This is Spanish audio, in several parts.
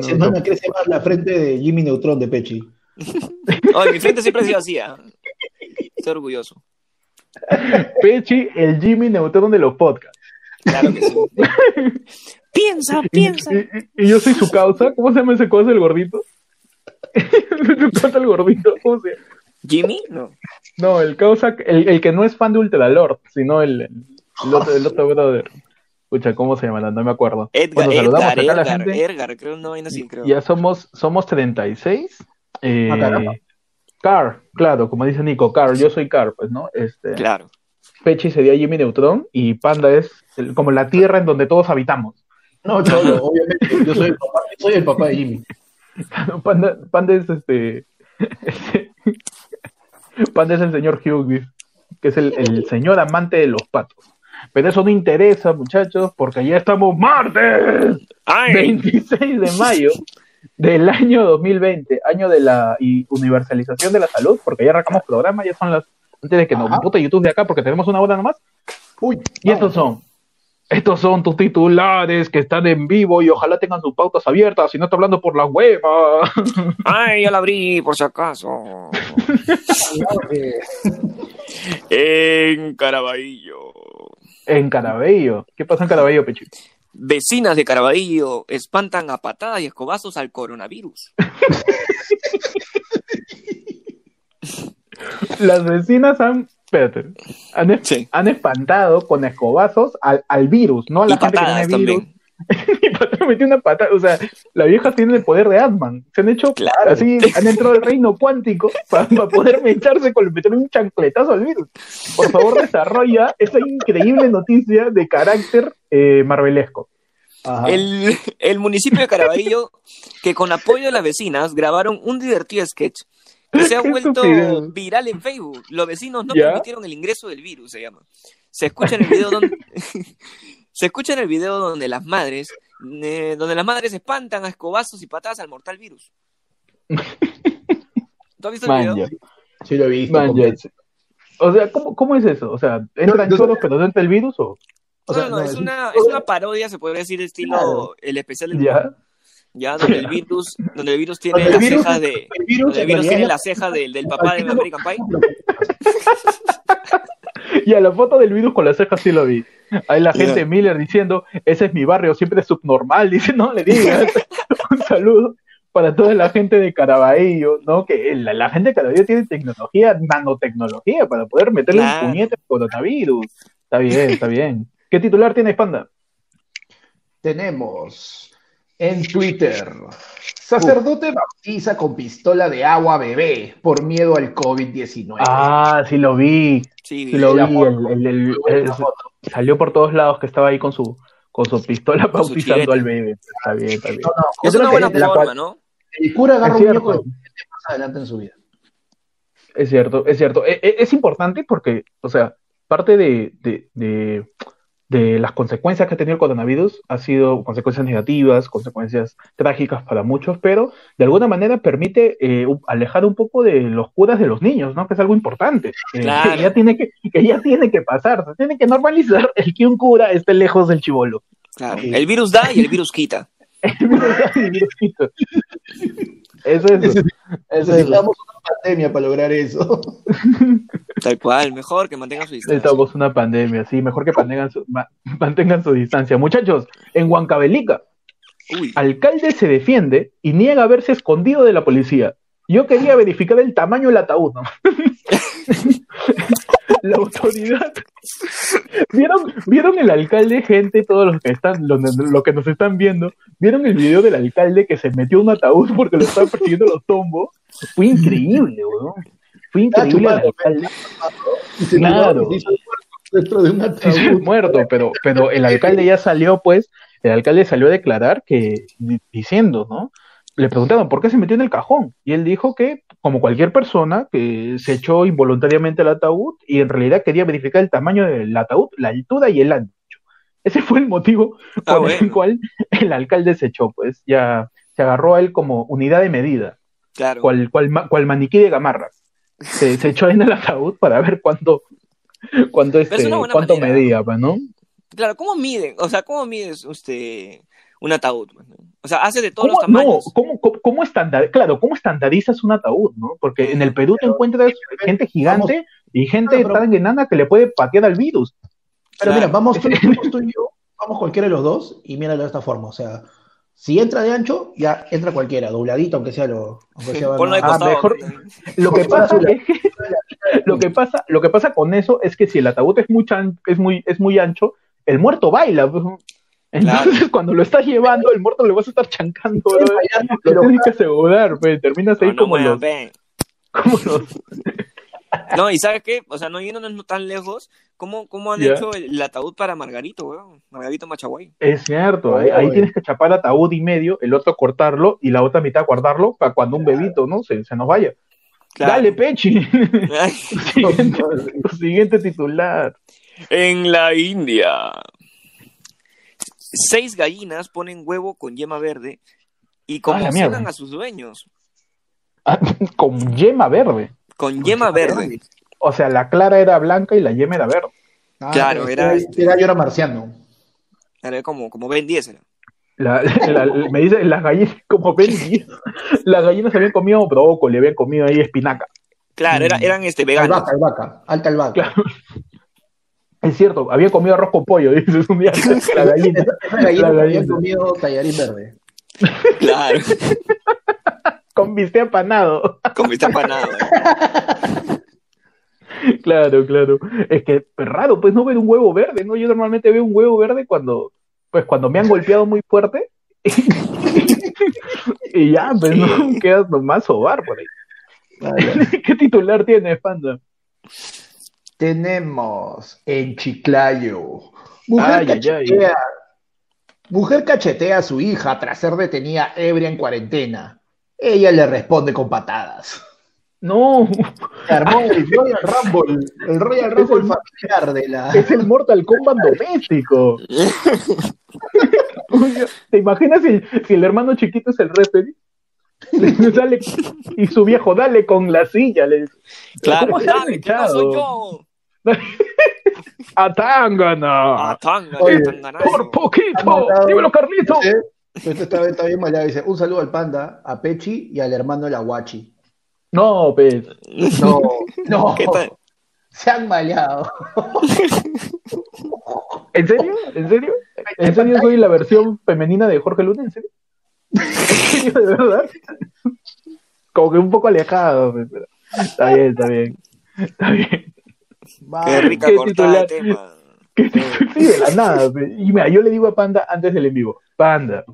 Cada semana crece más la frente de Jimmy Neutron de Pechi. Ay, mi frente siempre ha sido así, ¿ah? Estoy orgulloso. Pechi, el Jimmy Neutron de los podcasts. Claro que sí. piensa, piensa. Y, y- y yo soy su causa. ¿Cómo se llama ese cosa, el gordito? su causa, el gordito. ¿Cómo se llama? ¿Jimmy? No. No, el causa, el, el que no es fan de Ultralord, sino el, el otro, el otro brother. Escucha, ¿cómo se llama? No, me acuerdo. Edgar, Bueno, saludamos Edgar, acá a la Edgar, gente. Edgar, creo, no vaina así, creo. Ya somos, somos 36. Eh, Ah, caramba. Car, claro, como dice Nico, Car, yo soy Car, pues, ¿no? Este, Claro. Pechi sería Jimmy Neutron y Panda es el- como la tierra en donde todos habitamos. No, Cholo, obviamente. Yo soy el papá, soy el papá de Jimmy. Panda, Panda es este. Panda es el señor Hughes, que es el, el señor amante de los patos. Pero eso no interesa, muchachos, porque ya estamos martes ¡Ay! 26 de mayo del año 2020, año de la y universalización de la salud, porque ya arrancamos programa, ya son las. Antes de que nos pute YouTube de acá, porque tenemos una hora nomás. Uy, Y estos son. Estos son tus titulares que están en vivo y ojalá tengan sus pautas abiertas, si no está hablando por la hueva. ¡Ay, ya la abrí, por si acaso! En Caraballo. En Carabello. ¿Qué pasa en Carabello, Pechi? Vecinas de Caraballo espantan a patadas y escobazos al coronavirus. Las vecinas han. Espérate. Han, es- Sí. han espantado con escobazos al, al virus, no a la y gente que tiene virus. también. Y patada metió una patada. O sea, las viejas tienen el poder de Ant-Man. Se han hecho Claro. así, han entrado al reino cuántico para, poder echarse con meter un chancletazo al virus. Por favor, desarrolla esa increíble noticia de carácter eh, marvelesco. El, el municipio de Caraballo, que con apoyo de las vecinas grabaron un divertido sketch que se ha vuelto viral en Facebook. Los vecinos no ¿Ya? permitieron el ingreso del virus, se llama. Se escucha en el video donde se escucha en el video donde las madres eh, donde las madres espantan a escobazos y patadas al mortal virus. ¿Tú has visto el video? Sí lo he visto. O sea, ¿cómo, ¿cómo es eso? O sea, ¿entran No, no, choros pero dentro del virus o...? O sea, no, no, no, es, es- una, es una parodia, se podría decir, estilo Claro. el especial del Ya. ya donde el virus, donde el virus tiene el virus- cejas de, El virus, donde el en virus tiene la ceja del, del papá de American Pie. Y a la foto del virus con las cejas sí lo vi. Ahí la gente. Miller diciendo, ese es mi barrio, siempre es subnormal. Dice, no le digas. Un saludo para toda la gente de Caraballo, ¿no? Que la, la gente de Caraballo tiene tecnología, nanotecnología, para poder meterle Claro. un puñete al coronavirus. Está bien, está bien. ¿Qué titular tienes, Panda? Tenemos en Twitter. Sacerdote bautiza con pistola de agua bebé por miedo al COVID-19. Ah, sí lo vi, Sí, sí lo la vi. el- el- el- Salió por todos lados que estaba ahí con su con su pistola Con bautizando al bebé. Está bien, está bien. No, no, es una buena la forma, ¿no? El cura agarra un muñeco de más adelante en su vida. Es cierto, es cierto. E- e- Es, importante porque, o sea, parte de, de, de, de las consecuencias que ha tenido el coronavirus ha sido consecuencias negativas, consecuencias trágicas para muchos, pero de alguna manera permite eh, alejar un poco de los curas de los niños, ¿no? Que es algo importante. eh, Claro. que, ya tiene que, que ya tiene que pasar, se tiene que normalizar el que un cura esté lejos del chivolo. Claro. Sí. El virus da y el virus quita. Eso es. Eso es. Necesitamos una pandemia para lograr eso. Tal cual, mejor que mantengan su distancia. Necesitamos una pandemia, sí, mejor que mantengan su, ma- mantengan su distancia. Muchachos, en Huancavelica, Uy, alcalde se defiende y niega haberse escondido de la policía. Yo quería verificar el tamaño del ataúd, ¿no? La autoridad. ¿Vieron, ¿Vieron el alcalde, gente, todos los que están, los, los que nos están viendo? ¿Vieron el video del alcalde que se metió un ataúd porque lo estaban persiguiendo los tombos? Fue increíble, weón. Fue increíble el alcalde. Claro. dentro de un ataúd. muerto, pero, pero el alcalde ya salió, pues, el alcalde salió a declarar que, di- diciendo, ¿no? Le preguntaron por qué se metió en el cajón, y él dijo que, como cualquier persona, que se echó involuntariamente al ataúd y en realidad quería verificar el tamaño del ataúd, la altura y el ancho. Ese fue el motivo Ah, por el cual el alcalde se echó, pues, ya se agarró a él como unidad de medida, claro. cual, cual, cual maniquí de gamarras. Se, se echó en el ataúd para ver cuánto, cuánto, es este, cuánto medía, pues, ¿no? Claro, ¿cómo miden? O sea, ¿cómo mides usted un ataúd. pues. O sea, hace de todos ¿Cómo, los no, tamaños. ¿cómo, cómo, cómo estandar, claro, ¿cómo estandarizas un ataúd, no? Porque en el Perú te encuentras gente gigante y gente Claro, pero- tan enana que le puede patear al virus. Pero Claro. mira, vamos tú, vamos tú y yo, vamos cualquiera de los dos y míralo de esta forma. O sea, si entra de ancho, ya entra cualquiera, dobladito, aunque sea lo. Aunque sea Ponlo de Ah, costado. mejor- ¿no? Lo que pasa es que lo que pasa, lo que pasa con eso es que si el ataúd es muy, chan- es muy, es muy ancho, el muerto baila. Entonces, cuando lo estás llevando, el muerto le vas a estar chancando. Sí, bro. Lo pero- tienes que asegurar, pues. Terminas ahí No, no como, muevan, los, ve. como los. No, y ¿sabes qué? O sea, no yéndonos tan lejos, ¿cómo, cómo han Ya. hecho el, el ataúd para Margarito, weón? Margarito Machaguay. Es cierto, ahí, ahí tienes que chapar ataúd y medio, el otro cortarlo y la otra mitad guardarlo para cuando un bebito, ¿no? Se, se nos vaya. Claro. Dale, Pechi. Siguiente titular. En la India. Seis gallinas ponen huevo con yema verde y Ah, conmocionan a sus dueños. Ah, Con yema verde. Con yema verde. O sea, la clara era blanca y la yema era verde. Ah, Claro, era- este gallo era marciano. Era como, como Ben 10 era. La- la- la- me dice, las gallinas, como ven, las gallinas habían comido brócoli, habían comido ahí espinaca. Claro, era- eran este veganos. Albahaca, albahaca, alta albahaca. Claro. Es cierto, había comido arroz con pollo, dices un día la gallina. Esa gallina La había comido tallarín verde. Claro, Con bistec apanado. con vista empanado. Claro, claro. Es que es raro, pues no ver un huevo verde, ¿no? Yo normalmente veo un huevo verde cuando, pues cuando me han golpeado muy fuerte. y ya, pues no quedas nomás sobar por ahí. ¿Qué titular tienes, Panda? Tenemos en Chiclayo. Mujer, Ay, ay, ay. cachetea, mujer cachetea a su hija tras ser detenida ebria en cuarentena. Ella le responde con patadas. No, armó el Royal Rumble, el Royal Rumble familiar de la. es el Mortal Kombat doméstico. ¿Te imaginas si, si el hermano chiquito es el referee? Y su viejo, dale con la silla. Le. Claro, ¿Cómo se no soy yo. ¡A Tangana! Oye. ¡Por poquito! ¡Dímelo, Carlito! ¿Eh? Esto está, está bien maleado. Dice: Un saludo al panda, a Pechi y al hermano de la Guachi. No, pues. No, no. ¿Qué tal? Se han maleado. ¿En serio? ¿En serio? ¿En serio soy la versión femenina de Jorge Luna? ¿En serio? ¿En serio, de verdad? Como que un poco alejado. pues, pero- Está bien, está bien. Está bien. Va. Qué rica qué cortada de tema. Que sí, de la nada. Y mira, yo le digo a Panda antes del en vivo. Panda,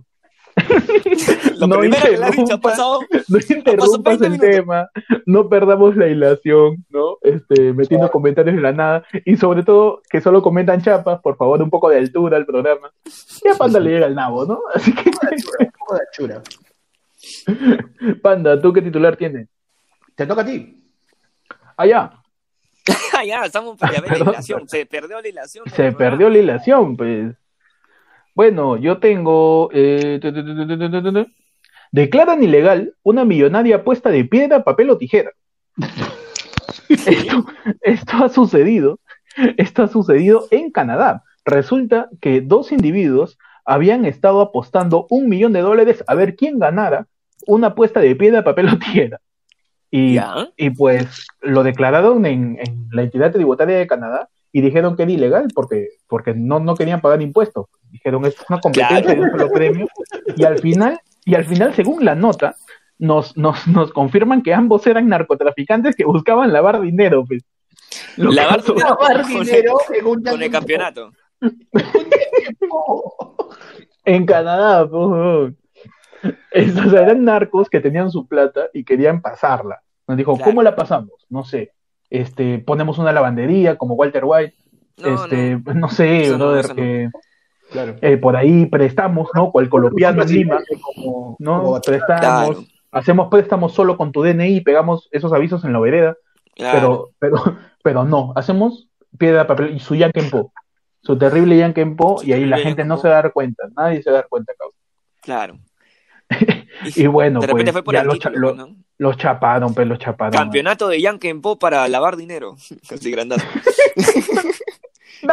Lo No primero que le has dicho ha interrumpas. pasado. no interrumpas 20 el minutos. tema, no perdamos la hilación, ¿no? Este, metiendo comentarios de la nada, y sobre todo que solo comentan chapas, por favor, un poco de altura al programa. Ya Panda le llega al nabo, ¿no? Así que, Como de chura. Panda, ¿tú qué titular tienes? Te toca a ti. Allá, Ah, ya, estamos la ilación, se perdió la ilación. Se perdió la ilación, pues. Bueno, yo tengo. Declaran ilegal una millonaria apuesta de piedra, papel o tijera. esto, esto ha sucedido. Esto ha sucedido en Canadá. Resulta que dos individuos habían estado apostando un millón de dólares a ver quién ganara una apuesta de piedra, papel o tijera. Y, y pues lo declararon en, en la entidad tributaria de Canadá y dijeron que era ilegal porque, porque no, no querían pagar impuestos. Dijeron es una competencia Claro. de un solo premio. Y al final, y al final, según la nota, nos, nos, nos confirman que ambos eran narcotraficantes que buscaban lavar dinero. Pues. Lo Lavar caso- Lavar con el- dinero Con el campeonato. En Canadá, pues. Estos o sea, eran narcos que tenían su plata y querían pasarla. Nos dijo, Claro. ¿cómo la pasamos? No sé. Este, ponemos una lavandería como Walter White. No, este, no. no, sé, Eso brother, no. que Claro. eh, por ahí prestamos, ¿no? Cual colombiano en Lima, Como, ¿no? como- Prestamos, Claro. hacemos préstamos solo con tu DNI, pegamos esos avisos en la vereda, Claro. pero, pero, pero no, hacemos piedra, papel y su Yankenpo, su terrible Yankenpo, y ahí la gente no se va a dar cuenta, nadie se va a dar cuenta, cabrón. Claro. Y bueno, de repente pues, fue por ya el los, título, cha- lo- ¿no? los chaparon, pues los chaparon. Campeonato de Yankee Po para lavar dinero. Así grandazo.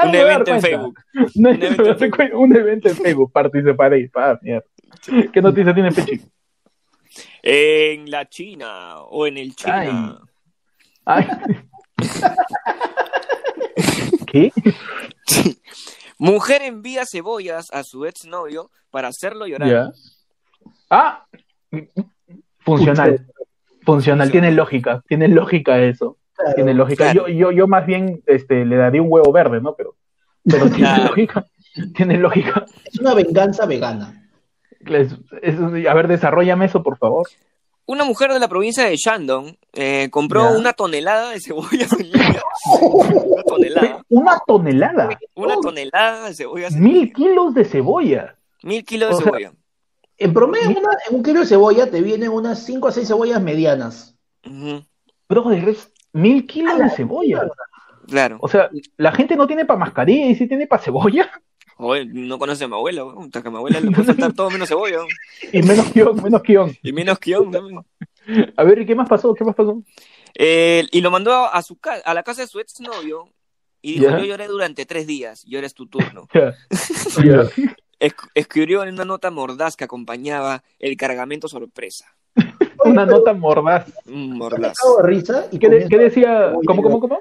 Un evento en. Facebook. Un evento en cuenta. Un evento en Facebook, participaréis. Mierda. ¿Qué noticia tiene Pechi? En la China o en el China. Ay. ¿Qué? Mujer envía cebollas a su exnovio para hacerlo llorar. Ah, funcional. Funcional, tiene lógica, tiene lógica eso. Claro. Tiene lógica. Claro. Yo, yo, yo más bien este, le daría un huevo verde, ¿no? Pero, pero tiene Claro. lógica. Tiene lógica. Es una venganza vegana. Es- es- a ver, desarrollame eso, por favor. Una mujer de la provincia de Shandong eh, compró una tonelada de cebollas en línea. Una tonelada. Una tonelada. Una tonelada de cebollas en Mil kilos de cebolla. Mil kilos de O sea, cebolla. En promedio, una- en un kilo de cebolla te vienen unas 5 a 6 cebollas medianas. Ujú, Brother, es mil kilos de cebolla. Claro. O sea, la gente no tiene para mascarilla y sí tiene para cebolla. Oye, no conoce a mi abuela, weón. Hasta que a mi abuela le puede faltar todo menos cebolla. weón. Y menos guion, menos guion. Y menos guion también. A ver, ¿y qué más pasó? ¿Qué más pasó? Eh, y lo mandó a, su ca- a la casa de su exnovio y dijo, Ya. yo lloré durante tres días, y ahora es tu turno. Ya. Ya. Es- escribió en una nota mordaz que acompañaba el cargamento sorpresa. Una nota mordaz. Yo me mordaz. cago de risa y ¿Qué, de- qué decía? ¿Cómo, cómo, cómo?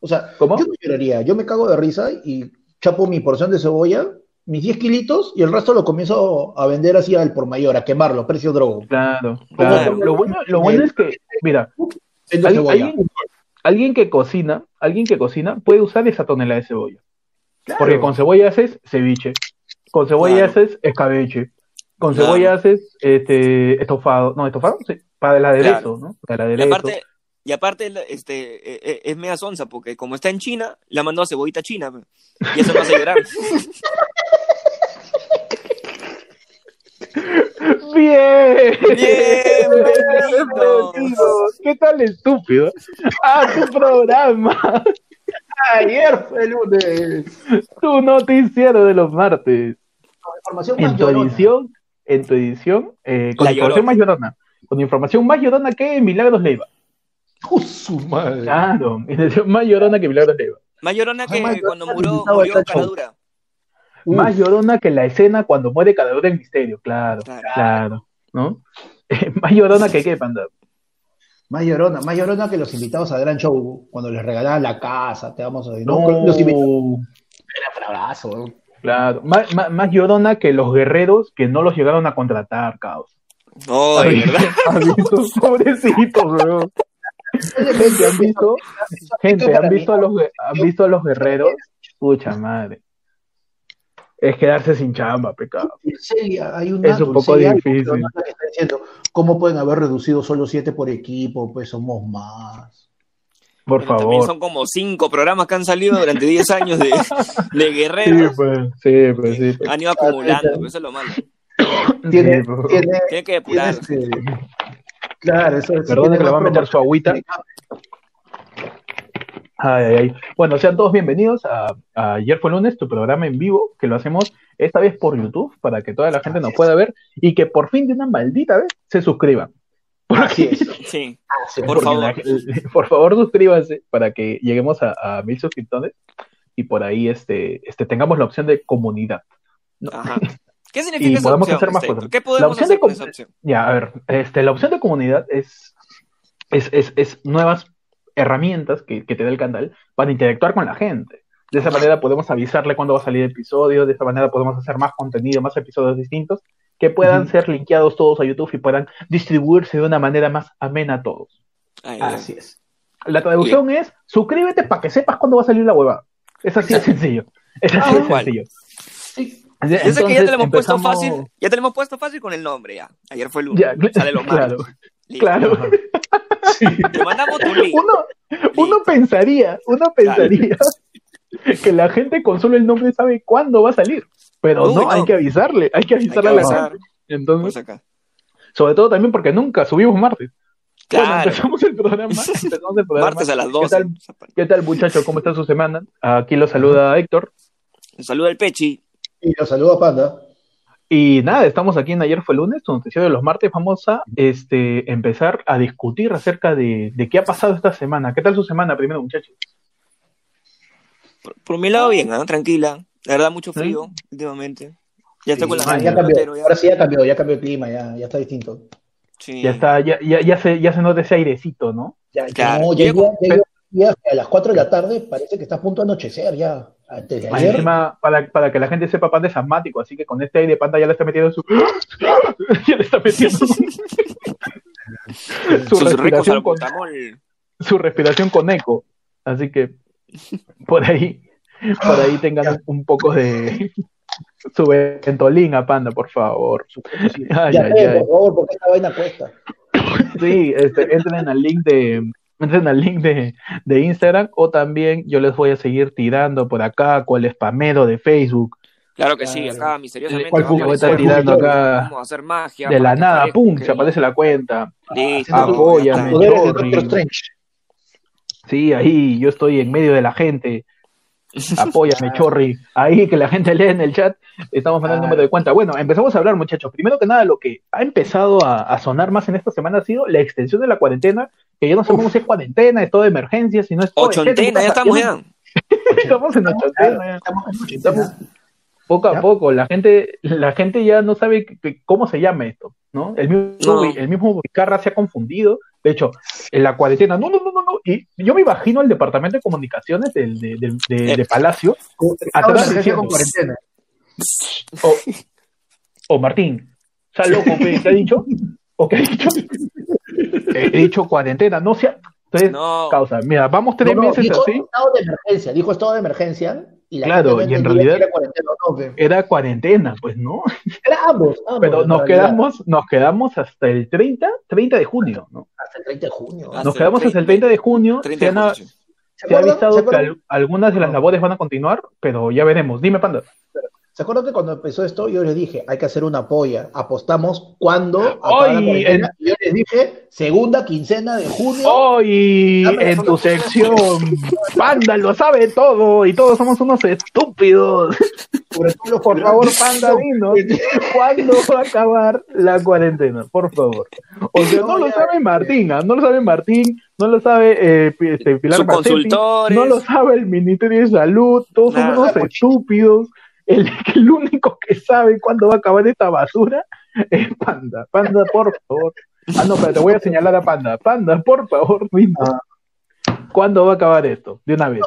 O sea, ¿Cómo? yo no lloraría, yo me cago de risa y chapo mi porción de cebolla, mis 10 kilitos, y el resto lo comienzo a vender así al por mayor, a quemarlo, precio drogo. Claro, Claro. Lo bueno, lo bueno es que, mira, alguien que cocina, alguien que cocina puede usar esa tonelada de cebolla. Claro. Porque con cebolla haces ceviche, con cebolla Claro. haces escabeche, con Claro. cebolla haces este estofado, no, estofado, sí, para el aderezo, Claro. ¿no? Para el Y aderezo. aparte, y aparte este, eh, eh, es media sonza, porque como está en China, la mandó a cebollita china. Y eso me hace llorar. Bien, Bienvenido. ¿Qué tal estúpido? Ah, tu programa, Ayer fue el lunes. tu noticiero de los martes. Información en tu llorona. edición, en tu edición, eh, con La información Llorona. más llorona. Con información más llorona que Milagros Leiva. ¡Oh, su madre! Claro, más llorona que Milagros Leiva. Más llorona que Más cuando murió, murió. Uf. Más llorona que la escena cuando muere cada del misterio, claro, Claro. claro, ¿no? más llorona que qué, panda. Más llorona, más llorona que los invitados al gran show, cuando les regalaban la casa, te vamos a decir, No, ¿no? Los invitados era un abrazo, weón. Claro, más, más, más llorona que los guerreros que no los llegaron a contratar, caos. No, de verdad. ¿Has visto? Pobrecitos, weón. Gente, ¿han visto? Gente, ¿han visto a los, han visto a los guerreros? Pucha madre. Es quedarse sin chamba, pecado. Dulcelia, hay una Es un poco Dulcelia difícil. que está diciendo, ¿cómo pueden haber reducido solo siete por equipo? Pues somos más. Por Bueno, También favor. son como cinco programas que han salido durante 10 años de, de Sí, guerreros. pues, sí, pues, sí. pues. Han ido acumulando, pero eso es lo malo. Tiene, Sí, pues. tiene, Tiene que tiene depurar. este- Claro, eso Perdone tiene que le va a meter su agüita. Ay, ay, ay. Bueno, sean todos bienvenidos a, a Ayer fue lunes, tu programa en vivo, que lo hacemos esta vez por YouTube, para que toda la gente nos pueda ver y que por fin de una maldita vez se suscriban. Así es. Sí, Así es. Por Porque favor. la- por favor, suscríbanse para que lleguemos a, a mil suscriptores y por ahí este, este, tengamos la opción de comunidad. ajá. ¿Qué significa Y esa podemos opción? hacer más cosas. ¿Qué La opción hacer de con com- esa opción? Ya, a ver, este, la opción de comunidad es, es, es, es nuevas herramientas que, que te da el canal para interactuar con la gente. De esa manera podemos avisarle cuándo va a salir el episodio, de esa manera podemos hacer más contenido, más episodios distintos, que puedan ser linkeados todos a YouTube y puedan distribuirse de una manera más amena a todos. Ay. Así es. La traducción es, suscríbete para que sepas cuándo va a salir la huevada. Es así de sencillo. Es así de cual. sencillo. Sí. Yo sé que ya te lo hemos puesto fácil, ya te lo hemos puesto fácil con el nombre ya. Ayer fue el lunes, Ya, sale lo malo. claro, Listo. claro. Te mandamos tu link. Uno, uno pensaría, uno pensaría que la gente con solo el nombre sabe cuándo va a salir. Pero Uy, no, no. hay que avisarle, hay que Hay que avisarle a la gente. Entonces, Pues acá. sobre todo también porque nunca subimos martes. Bueno, Claro, empezamos el programa, empezamos el programa. martes a las ¿Qué 12. tal, ¿Qué tal, muchacho? ¿Cómo está su semana? Aquí lo saluda Héctor. Un saludo al Pechi. Y los saludo a Panda. Y nada, estamos aquí en Ayer fue lunes, tu noticiero de los martes. Vamos a este, empezar a discutir acerca de, de qué ha pasado esta semana. ¿Qué tal su semana primero, muchachos? Por, por mi lado, bien, ¿ah? tranquila. La verdad, mucho frío últimamente. Ya está Sí, con la mano ya cambió. ya. Ahora sí ya cambió, ya cambió el clima, ya, ya está distinto. Sí. Ya está, ya, ya, ya se, ya se nota ese airecito, ¿no? Ya, Claro, no, ya, llego- ya- ya- ya a las 4 de la tarde parece que está a punto de anochecer ya. Antes de ayer. encima, para, para que la gente sepa, Panda es asmático, así que con este aire Panda ya le está metiendo su... ya le está metiendo su, respiración con, su respiración con eco. Así que por ahí, por ahí tengan un, un poco de su ventolina, Panda, por favor. Ay, ya, ay, ay. por favor, porque esta vaina cuesta. Sí, este, entren al link de entren al link de, de Instagram o también yo les voy a seguir tirando por acá cual spamero de Facebook Claro que sí, acá misteriosamente ¿Cuál vamos, a tirando acá vamos a hacer magia. de la nada, pum, se aparece la cuenta. Listo, Apóyame, ya está. Poderes de Chorri. Doctor Strange. Sí, ahí yo estoy en medio de la gente. Apóyame, Chorri. Ahí que la gente lee en el chat. Estamos mandando el Claro. número de cuenta. Bueno, empezamos a hablar, muchachos. Primero que nada, lo que ha empezado a, a sonar más en esta semana ha sido la extensión de la cuarentena. Que ya no sabemos si es cuarentena, es todo de emergencia, si no es todo. Ochentena, ya estamos ya. Estamos en ochentena. ya. Estamos. Poco a ¿Ya? poco, la gente, la gente ya no sabe que- que- cómo se llama esto, ¿no? El mismo, No. el mismo Vizcarra se ha confundido. De hecho, en la cuarentena, no, no, no, no, no. Y yo me imagino el departamento de comunicaciones del, de, del- de- de Palacio, Estado de Atrás diciendo- con cuarentena. o, o Martín, ¿está loco? ¿Qué, qué ha dicho? ¿O qué ha dicho? He dicho cuarentena, no sea. Entonces, No. causa, mira, vamos tres No, no, meses dijo así. estado de emergencia, dijo estado de emergencia. Y la Claro, gente y en realidad- era cuarentena, no, pe. Era cuarentena, pues, ¿no? Era ambos, ambos, Pero nos quedamos, nos quedamos hasta el 30, 30 de junio, ¿no? Hasta el 30 de junio. Hasta Nos el quedamos hasta el 30 de junio. 30 se, de han, junio, sí. ¿Se se ha acuerdan? ¿Se avisado que al- algunas de las labores van a continuar, pero ya veremos. Dime, Panda. ¿Se acuerdan que cuando empezó esto yo les dije, hay que hacer una polla? Apostamos cuando acaba la Ay, cuarentena, y yo les dije, segunda quincena de junio. Hoy en tu sección, Panda lo sabe todo y todos somos unos estúpidos. Todo los Por favor. Panda, dinos, ¿cuándo va a acabar la cuarentena? Por favor. O sea, no No, lo sabe. Martín, ¿ah? no lo sabe Martín, no lo sabe eh, este, Pilar consultores. no lo sabe el Ministerio de Salud, todos Nada. somos unos estúpidos. El, el único que sabe cuándo va a acabar esta basura es Panda. Panda, por favor. Ah, no, pero te voy a señalar a Panda. Panda, por favor, dinos. ¿Cuándo va a acabar esto? De una vez.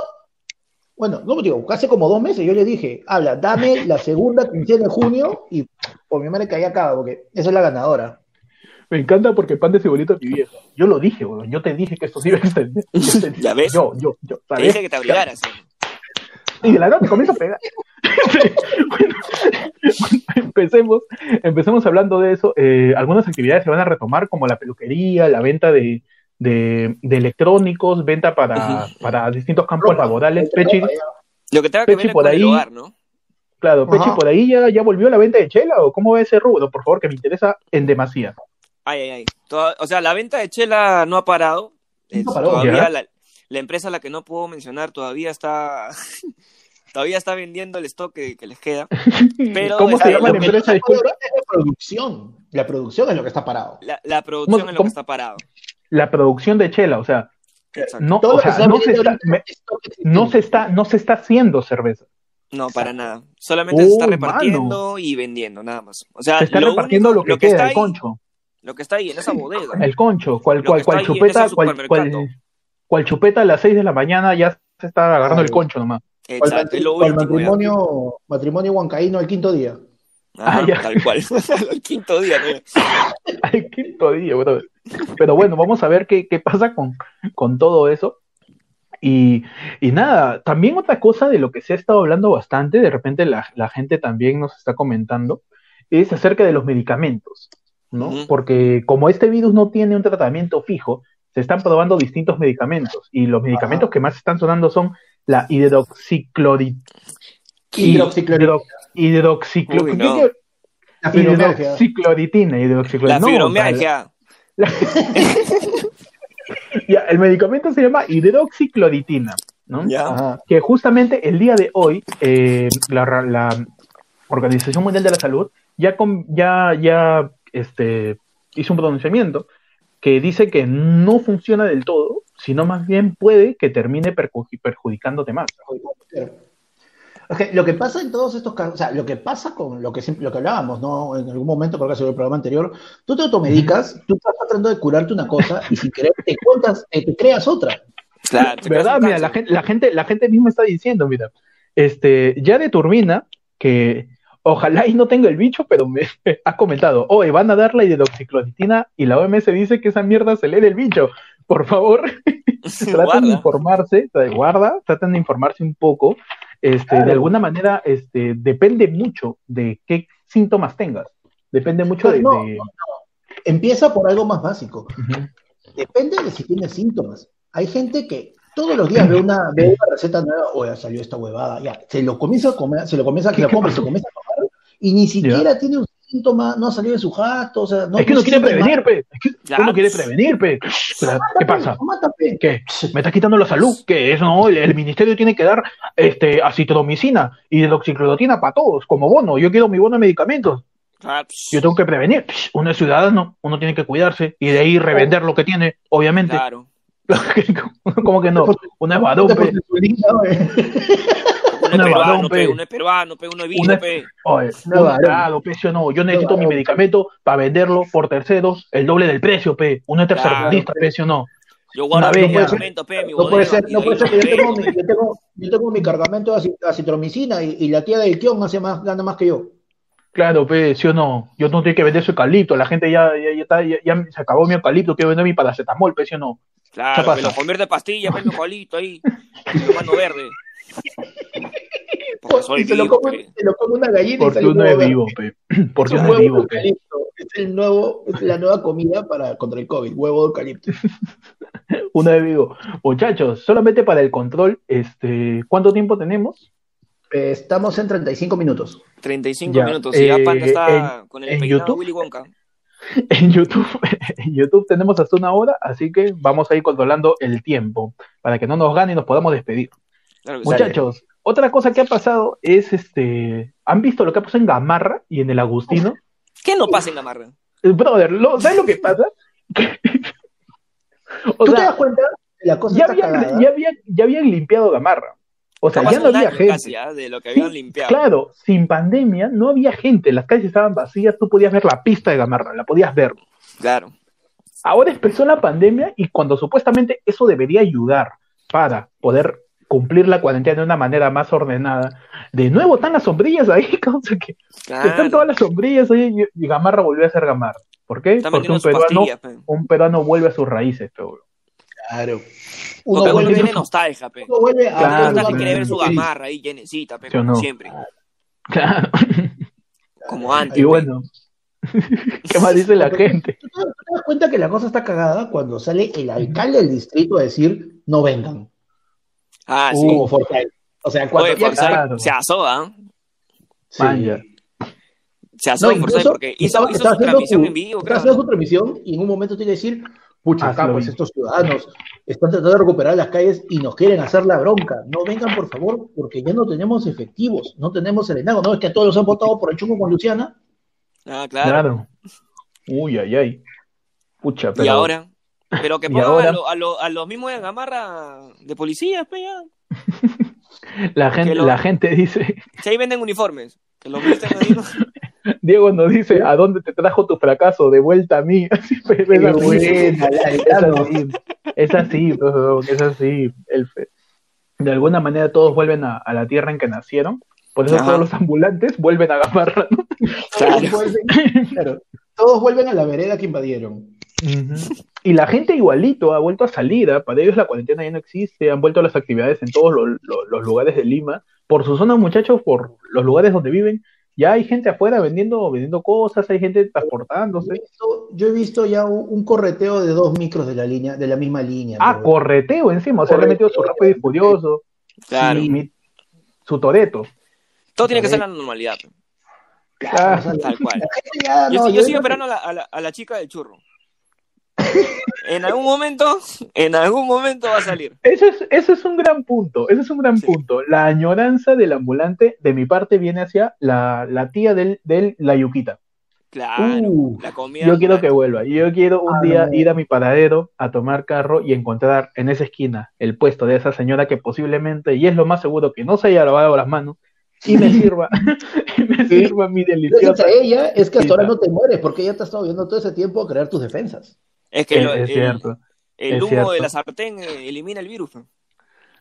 Bueno, no digo, hace como dos meses yo le dije, habla, dame la segunda quincena de junio y por mi madre que ahí acaba, porque esa es la ganadora. Me encanta porque Panda es igualito a mi vieja. Yo lo dije, weón. Yo te dije que esto se iba a extender. Yo te- Ya ves. Yo, yo, yo. Te dije que te obligaras. ¿eh? Y de la nada te comienza a pegar. Bueno, empecemos, empecemos hablando de eso. Eh, algunas actividades se van a retomar, como la peluquería, la venta de, de, de electrónicos, venta para, para distintos campos Ropa, laborales. Pechi. Lo que tenga que Pechi, ver por el ahí. hogar, ¿no? claro, Pechi, Ajá. por ahí ya, ya volvió la venta de chela, o cómo va ese rubro, por favor, que me interesa en demasía. Ay, ay, ay. Toda- o sea, la venta de chela no ha parado. No Es- paró, todavía la, la empresa a la que no puedo mencionar todavía está todavía está vendiendo el stock que, que les queda. Pero ¿Cómo se está- llama la empresa? Disculpa. la producción. La producción es lo que está parado. La, la producción ¿Cómo- es lo que está parado. La producción de chela, o sea, Exacto. no, o sea, se está, me- no se está, no se está haciendo cerveza. No, para nada. Solamente se está Uy, repartiendo y vendiendo, nada más. O sea, Se está lo repartiendo único- lo que, queda, el ahí, concho. Lo que está ahí en esa bodega. El concho, cual, cual, cual chupeta, cual, cual, cual chupeta a las 6 de la mañana ya se está agarrando el concho nomás. Cual Exacto, es lo matri- cual último. ya. matrimonio, matrimonio huancaíno el quinto día. Ajá, Ah, ya. tal cual. el quinto día. ¿no? Al quinto día, brother. Pero bueno, vamos a ver qué, qué pasa con, con todo eso. Y, y nada, también otra cosa de lo que se ha estado hablando bastante, de repente la, la gente también nos está comentando, es acerca de los medicamentos, ¿no? Porque como este virus no tiene un tratamiento fijo, se están probando distintos medicamentos y los medicamentos que más están sonando son la hidroxiclori- Hidroxicloroquina. hidro- hidroxiclo- Uy, ¿qué- no. qué- La hidroxicloritina, hidroxicloritina. La No, fibromialgia. Ya, el medicamento se llama hidroxicloritina, ¿no? Ya. Que justamente el día de hoy, eh, la, la Organización Mundial de la Salud ya, ya, ya este, hizo un pronunciamiento que dice que no funciona del todo sino más bien puede que termine perju- perjudicándote más. Lo que pasa en todos estos casos, o sea, lo que pasa con lo que siempre, lo que hablábamos, ¿no? En algún momento, creo que ha sido el programa anterior, tú te automedicas, tú estás tratando de curarte una cosa y sin querer te cuentas, eh, te creas otra. Claro, ¿Verdad? Mira, la gente, la gente, la gente misma está diciendo, mira, este, ya de Turbina, que ojalá y no tenga el bicho, pero me ha comentado, oye, van a dar la hidroxicloroquina y la OMS dice que esa mierda se lee del bicho. Por favor, traten de informarse, guarda, traten de informarse un poco. Este, de alguna manera, este, depende mucho de qué síntomas tengas. Depende mucho de, No, de- no, Empieza por algo más básico. Depende de si tienes síntomas. Hay gente que todos los días ve una, ve una receta nueva, o ya salió esta huevada, ya, se lo comienza a comer, se lo comienza, se lo compra, se lo comienza a tomar, y ni siquiera tiene un síntoma, no ha salido de su jato, o sea, no es que uno quiere prevenir, pe. Es que uno quiere prevenir, pe. ¿Qué pasa? ¿Qué? ¿Me está quitando la salud? ¿Qué? Eso no, el, el ministerio tiene que dar este, acitromicina y hidroxicloroquina para todos, como bono. Yo quiero mi bono de medicamentos. Claro. Yo tengo que prevenir. Uno es ciudadano, uno tiene que cuidarse y de ahí revender lo que tiene, obviamente. Claro. ¿Cómo que no? Uno es. Uno es peruano, pe, uno es peruano, pe, uno es vino, pe. Oye, varón. claro, pe, sí o no. Yo necesito mi medicamento para venderlo por terceros, el doble del precio, pe. Uno es tercermundista, Claro, pe, sí o no. Yo guardo Una mi medicamento, pe, mi No puede ser, no de puede ser que yo tengo, mi, yo tengo, yo tengo mi cargamento de aci- acitromicina y, y la tía del Kion hace más, gana más que yo. Claro, pe, sí o no. Yo no tengo que vender su eucalipto. La gente ya, ya, ya, está, ya, ya se acabó mi eucalipto. Quiero vender mi paracetamol, pe, sí o no. Claro, ¿Qué me lo convierte en pastilla, pe, mi ojolito ahí. Mi mano verde. Porque soy y se lo, come, se lo come una gallina y Porque uno es vivo, pe. Porque uno es vivo, pe. Es, el nuevo, es la nueva comida para, contra el COVID, huevo de eucalipto. Uno es vivo. Muchachos, solamente para el control, este, ¿cuánto tiempo tenemos? Eh, estamos en 35 minutos. 35 Ya, minutos. Y ya eh, Panda está con el en peinado YouTube. Willy Wonka. En YouTube, en YouTube tenemos hasta una hora, así que vamos a ir controlando el tiempo para que no nos gane y nos podamos despedir. Claro que sí. Muchachos, otra cosa que ha pasado es este, ¿han visto lo que ha pasado en Gamarra y en el Agustino? ¿Qué no pasa en Gamarra? Eh, Brother, lo- ¿sabes lo que pasa? o ¿Tú te das cuenta? La cosa ya habían, cagada. ya habían, ya habían limpiado Gamarra. O sea, ya no había gente. casi, de lo que habían Sí, limpiado. Claro, sin pandemia no había gente, las calles estaban vacías, tú podías ver la pista de Gamarra, la podías ver. Claro. Ahora empezó la pandemia y cuando supuestamente eso debería ayudar para poder cumplir la cuarentena de una manera más ordenada, de nuevo están las sombrillas ahí, cosa que, que están Claro. todas las sombrillas ahí y, y Gamarra volvió a ser Gamarra. ¿Por qué? Porque un peruano, un peruano vuelve a sus raíces, pero Claro. Porque Uno uno vuelve, tiene nostalgia, pe. uno vuelve a Claro, Nostalgia quiere ver su gamarra ahí llenecita, pe, ¿Sí o como no? siempre. Claro. Como antes. Y bueno, ¿qué más dice la gente? ¿Tú te tú te das cuenta que la cosa está cagada cuando sale el alcalde del distrito a decir no vengan? Ah, sí. O sea, cuando Oye, claro. se asó, ¿ah? Sí. Se asó No, porque hizo, estaba- hizo estaba su haciendo transmisión su- en vivo, estaba haciendo su transmisión y en un momento tiene que decir, pucha, acá Hazlo pues estos ciudadanos están tratando de recuperar las calles y nos quieren hacer la bronca. No vengan, por favor, porque ya no tenemos efectivos, no tenemos serenazgo. No es que a todos los han votado por el chungo con Luciana. Ah, claro. Claro. Uy, ay, ay. Pucha, pero. Y ahora. Pero que pongan ahora- a, lo- a, lo- a los mismos de Gamarra de policías, pe, ya. La gente, lo- la gente dice, Si ahí venden uniformes. Diego nos dice, ¿a dónde te trajo tu fracaso? De vuelta a mí. Es así. buena, Es así, es. El fe- de alguna manera todos vuelven a, a la tierra en que nacieron. Por eso Ajá. todos los ambulantes vuelven a Gamarra. ¿no? Todos vuelven, claro, todos vuelven a la vereda que invadieron. Y la gente igualito ha vuelto a salir. ¿ah? Para ellos la cuarentena ya no existe. Han vuelto a las actividades en todos los, los- los lugares de Lima. Por sus zonas, muchachos, por los lugares donde viven, ya hay gente afuera vendiendo, vendiendo cosas, hay gente Yo transportándose. he visto, yo he visto ya un, un correteo de dos micros de la línea, de la misma línea. Ah, pero- correteo encima, o sea, le ha metido su rápido y furioso, Claro. y mi- su toreto. Todo tiene que ser la normalidad. Claro, Tal cual. no, yo yo- sigo esperando a la, a la- a la chica del churro. En algún momento, en algún momento va a salir. Ese es, ese es un gran punto, ese es un gran Sí. punto. La añoranza del ambulante de mi parte viene hacia la, la tía del, del la yuquita. Claro, Uh, la comida. Yo quiero que vuelva. Yo quiero un Ah, día no. ir a mi paradero a tomar carro y encontrar en esa esquina el puesto de esa señora que posiblemente, y es lo más seguro, que no se haya lavado las manos y me sirva, y me Sí. sirva mi gracias deliciosa. a ella es que hasta ahora no te mueres, porque ella te ha estado viendo todo ese tiempo a crear tus defensas. Es que lo- Es, es el, cierto. el es humo cierto. de la sartén eh, elimina el virus.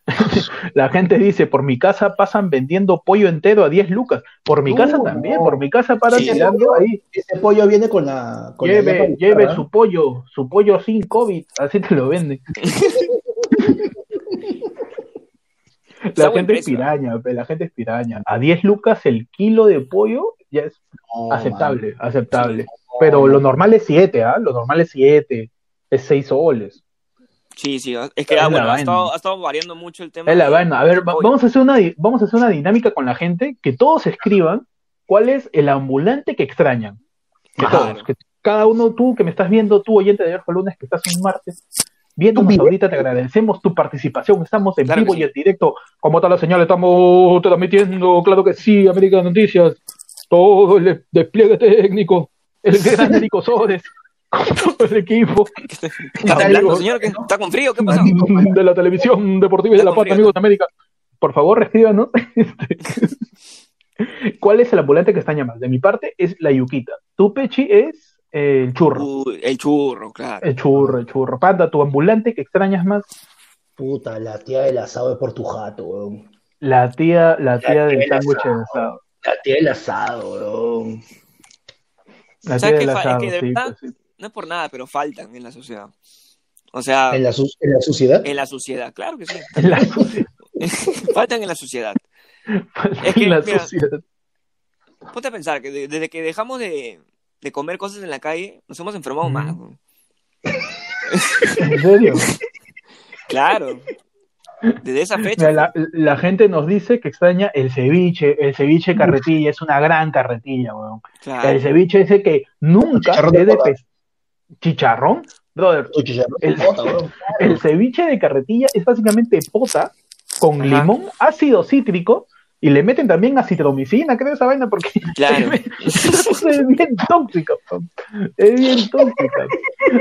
La gente dice, por mi casa pasan vendiendo pollo entero a 10 lucas. Por mi casa también, no. por mi casa paran Sí. tirando ahí. Ese pollo viene con la. Con la Lleve, lleve su pollo, su pollo sin COVID, así te lo venden. La gente es precio. piraña, la gente es piraña. A 10 lucas el kilo de pollo ya es No, aceptable, man. aceptable. Pero lo normal es 7, ¿ah? Lo normal es 7, es 6 soles. Sí, sí, es que Es ah, bueno, ha estado, ha estado variando mucho el tema. Es la vaina. A ver, va- vamos a, hacer una, vamos a hacer una dinámica con la gente, que todos escriban cuál es el ambulante que extrañan. Que Claro. todos, que cada uno, tú que me estás viendo, tú oyente de Verjo Lunes, que estás un martes, viéndonos ¿Tú, ahorita, te agradecemos tu participación. Estamos en Claro vivo que y sí. en directo. Como tal la señal, estamos transmitiendo, claro que sí, América Noticias, todo el de- despliegue técnico, el gran Nico Sores, con todo el equipo. ¿Está Amigos, señor? ¿Qué? ¿Está con frío? ¿Qué pasó? de la televisión deportiva y de la frío, amigos de América. Por favor, escríbanos. Este, ¿Cuál es el ambulante que extraña más? De mi parte es la yuquita. Tu pechi es eh, el churro. Uy, el churro, claro. El churro, el churro. Panda, tu ambulante que extrañas más. Puta, la tía del asado de Portujato, weón. La tía, la tía del tía del sándwich de asado. asado. La tía del asado, weón. La ¿Sabes tía qué del fa- es asado, que de sí, verdad- sí. No es por nada, pero faltan en la sociedad. O sea, ¿En la, en la suciedad? en la sociedad, claro que sí. La sociedad. faltan en la sociedad. Es que, la mira, sociedad. Ponte a pensar que de- desde que dejamos de, de comer cosas en la calle, nos hemos enfermado más. ¿En serio? Claro. Desde esa fecha. Mira, la, la gente nos dice que extraña el ceviche, el ceviche carretilla, es una gran carretilla, weón. claro. El ceviche ese que nunca es de pez. ¿Chicharrón? Brother, chicharrón El- de pota, weón. el ceviche de carretilla es básicamente pota con Ajá. limón, ácido cítrico, y le meten también acitromicina, creo esa vaina, porque Claro. es bien tóxica, es bien tóxica.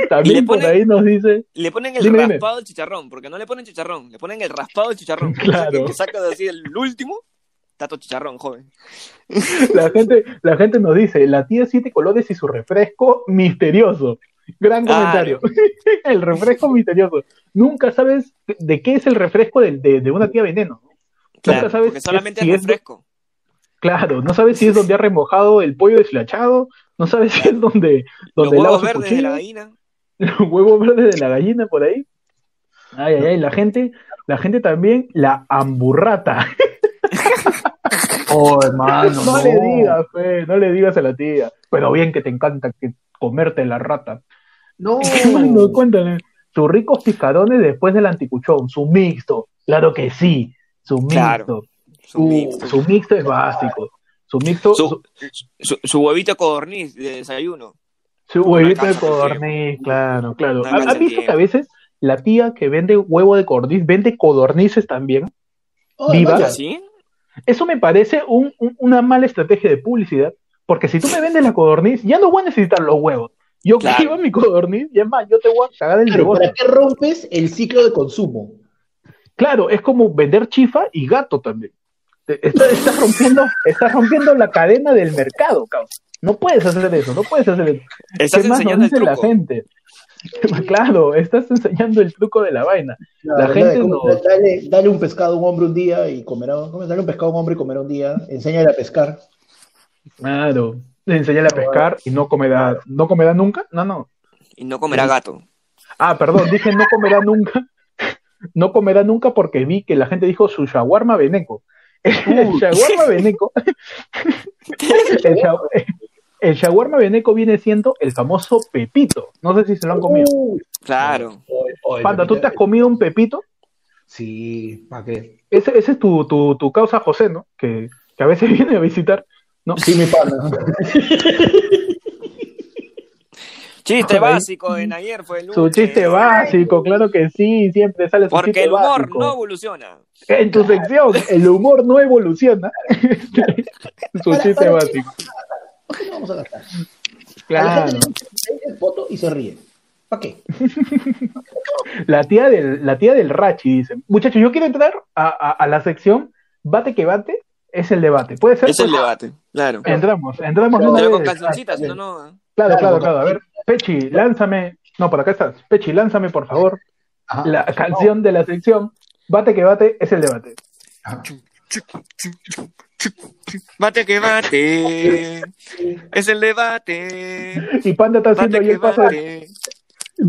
Y También por ahí nos dice, Le ponen el Dime, raspado del chicharrón, porque no le ponen chicharrón, le ponen el raspado del chicharrón. Claro. Que, que sacas así el último, tato chicharrón, joven. la gente, la gente nos dice, la tía siete colores y su refresco misterioso. Gran comentario. el refresco misterioso. Nunca sabes de qué es el refresco de, de- de una tía veneno. Claro, Nunca sabes porque solamente si es es- refresco. Claro, no sabes si es donde ha remojado el pollo deshilachado, no sabes si es donde, Los donde lava huevos verdes de la gallina. los huevos verdes de la gallina por ahí. Ay, ay, ay, la gente, la gente también, la hamburrata. Oh, hermano. No, le digas, fe, no le digas a la tía. Pero bien que te encanta que comerte la rata. No. Mano, cuéntale. Sus ricos picarones después del anticuchón, su mixto. Claro que sí, su mixto. Claro, Su, Uh, mixto. su mixto es básico. Su mixto, Su- su, su, su huevito de codorniz de desayuno. su huevito de codorniz, claro, claro. Una ¿Ha- ¿Has visto que a veces la tía que vende huevo de codorniz vende codornices también? Oh, Viva. vaya. ¿Así? Eso me parece un- un- una mala estrategia de publicidad, porque si tú me vendes la codorniz, ya no voy a necesitar los huevos. Yo Claro. quiero mi codorniz, y es más, yo te voy a cagar el Claro, negocio. ¿para qué rompes el ciclo de consumo? Claro, es como vender chifa y gato también. Estás, rompiendo, estás rompiendo la cadena del mercado, cabrón. No puedes hacer eso, no puedes hacer eso. Estás ¿Qué más nos dice la gente? Claro, estás enseñando el truco de la vaina. La gente no- dale, dale un pescado a un hombre un día y comerá. Dale un pescado a un hombre y comerá un día. Enséñale a pescar. Claro, enseñale a pescar y no comerá, no comerá nunca. No, no. Y no comerá gato. Ah, perdón, dije no comerá nunca. No comerá nunca porque vi que la gente dijo su shawarma veneco. El shawarma veneco. el, sha- el shawarma veneco viene siendo el famoso pepito. No sé si se lo han comido. Claro. Panda, ¿tú te has comido un pepito? Sí, ¿para qué? Ese, ese es tu, tu, tu causa José, ¿no? Que, que a veces viene a visitar. ¿no? Sí, mi pana. Chiste básico en ayer fue el Su lunes. chiste básico, claro que sí, siempre sale su Porque chiste el humor básico. no evoluciona. En tu sección, el humor no evoluciona. su Para- chiste para- básico. ¿Por qué no vamos a gastar? A la Claro. gente le dice foto y se ríe. ¿Para qué? La tía del, la tía del Rachi dice, muchachos, yo quiero entrar a, a- a la sección bate que bate, es el debate. ¿Puede ser? Es el debate, claro. Entramos, entramos Pero una Pero con vez. calzoncitas, no, no. ¿eh? Claro, claro, Claro, claro. A ver, Pechi, lánzame. No, por acá estás. Pechi, lánzame, por favor, Ajá. la canción de la sección Bate que bate es el debate. Ajá. Bate que bate. Es el debate. Y Panda está haciendo ahí que el paso bate.